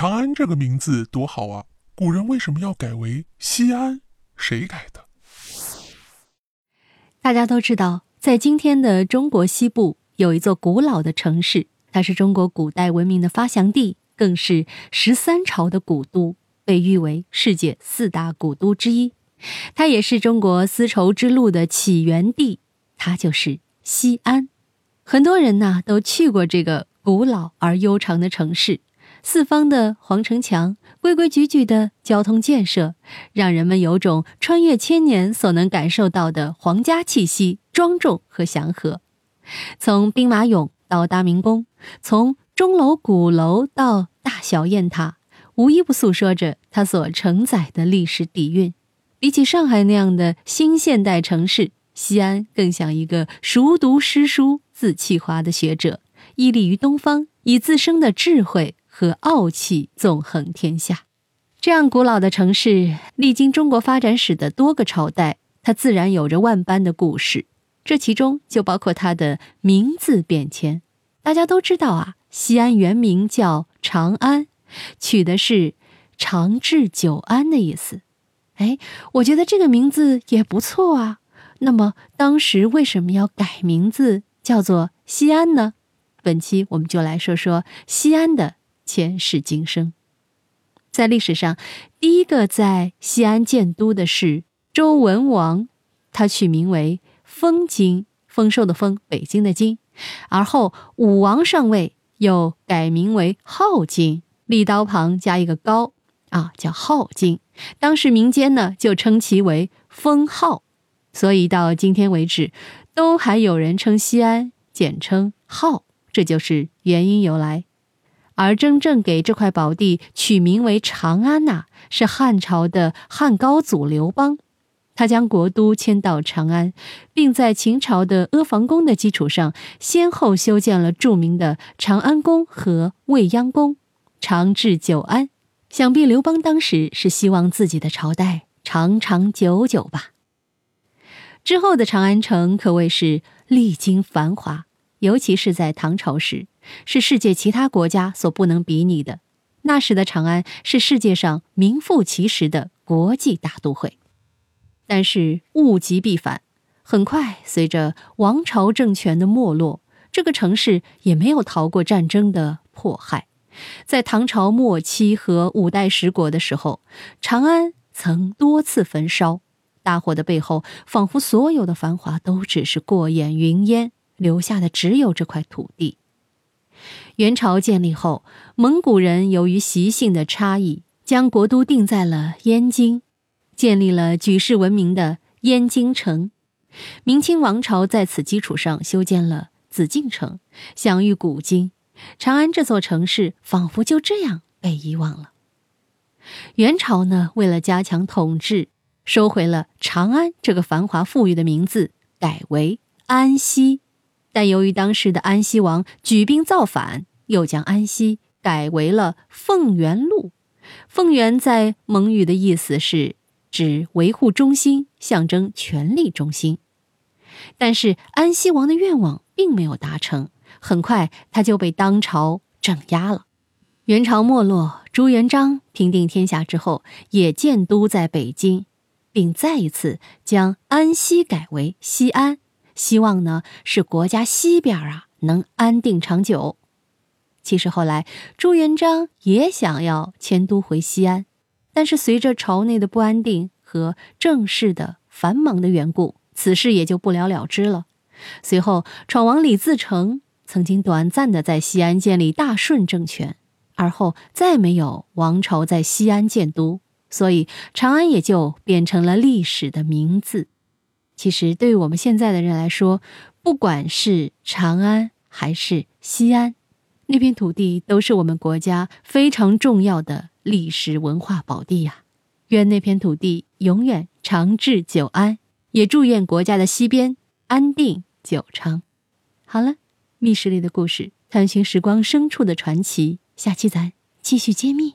长安这个名字多好啊！古人为什么要改为西安？谁改的？大家都知道，在今天的中国西部有一座古老的城市，它是中国古代文明的发祥地，更是十三朝的古都，被誉为世界四大古都之一。它也是中国丝绸之路的起源地，它就是西安。很多人呢都去过这个古老而悠长的城市。四方的皇城墙，规规矩矩的交通建设，让人们有种穿越千年所能感受到的皇家气息、庄重和祥和。从兵马俑到大明宫，从钟楼、鼓楼到大小雁塔，无一不诉说着它所承载的历史底蕴。比起上海那样的新现代城市，西安更像一个熟读诗书、自气华的学者，屹立于东方，以自身的智慧。和傲气纵横天下，这样古老的城市，历经中国发展史的多个朝代，它自然有着万般的故事。这其中就包括它的名字变迁。大家都知道啊，西安原名叫长安，取的是长治久安的意思。哎，我觉得这个名字也不错啊。那么当时为什么要改名字叫做西安呢？本期我们就来说说西安的。前世今生，在历史上，第一个在西安建都的是周文王，他取名为丰京，丰收的丰，北京的京。而后武王上位，又改名为镐京，立刀旁加一个高，啊，叫镐京。当时民间呢就称其为封号，所以到今天为止，都还有人称西安简称镐，这就是原因由来。而真正给这块宝地取名为长安呐，是汉朝的汉高祖刘邦，他将国都迁到长安，并在秦朝的阿房宫的基础上，先后修建了著名的长安宫和未央宫，长治久安。想必刘邦当时是希望自己的朝代长长久久吧。之后的长安城可谓是历经繁华，尤其是在唐朝时。是世界其他国家所不能比拟的。那时的长安是世界上名副其实的国际大都会。但是物极必反，很快随着王朝政权的没落，这个城市也没有逃过战争的迫害。在唐朝末期和五代十国的时候，长安曾多次焚烧，大火的背后，仿佛所有的繁华都只是过眼云烟，留下的只有这块土地。元朝建立后，蒙古人由于习性的差异，将国都定在了燕京，建立了举世闻名的燕京城。明清王朝在此基础上修建了紫禁城，享誉古今。长安这座城市仿佛就这样被遗忘了。元朝呢，为了加强统治，收回了长安这个繁华富裕的名字，改为安西。但由于当时的安西王举兵造反，又将安西改为了凤元路。凤元在蒙语的意思是指维护中心，象征权力中心。但是安西王的愿望并没有达成，很快他就被当朝镇压了。元朝没落，朱元璋平定天下之后，也建都在北京，并再一次将安西改为西安。希望呢是国家西边啊能安定长久。其实后来朱元璋也想要迁都回西安，但是随着朝内的不安定和政事的繁忙的缘故，此事也就不了了之了。随后闯王李自成曾经短暂的在西安建立大顺政权，而后再没有王朝在西安建都，所以长安也就变成了历史的名字。其实，对于我们现在的人来说，不管是长安还是西安，那片土地都是我们国家非常重要的历史文化宝地呀。愿那片土地永远长治久安，也祝愿国家的西边安定久昌。好了，密室里的故事，探寻时光深处的传奇，下期咱继续揭秘。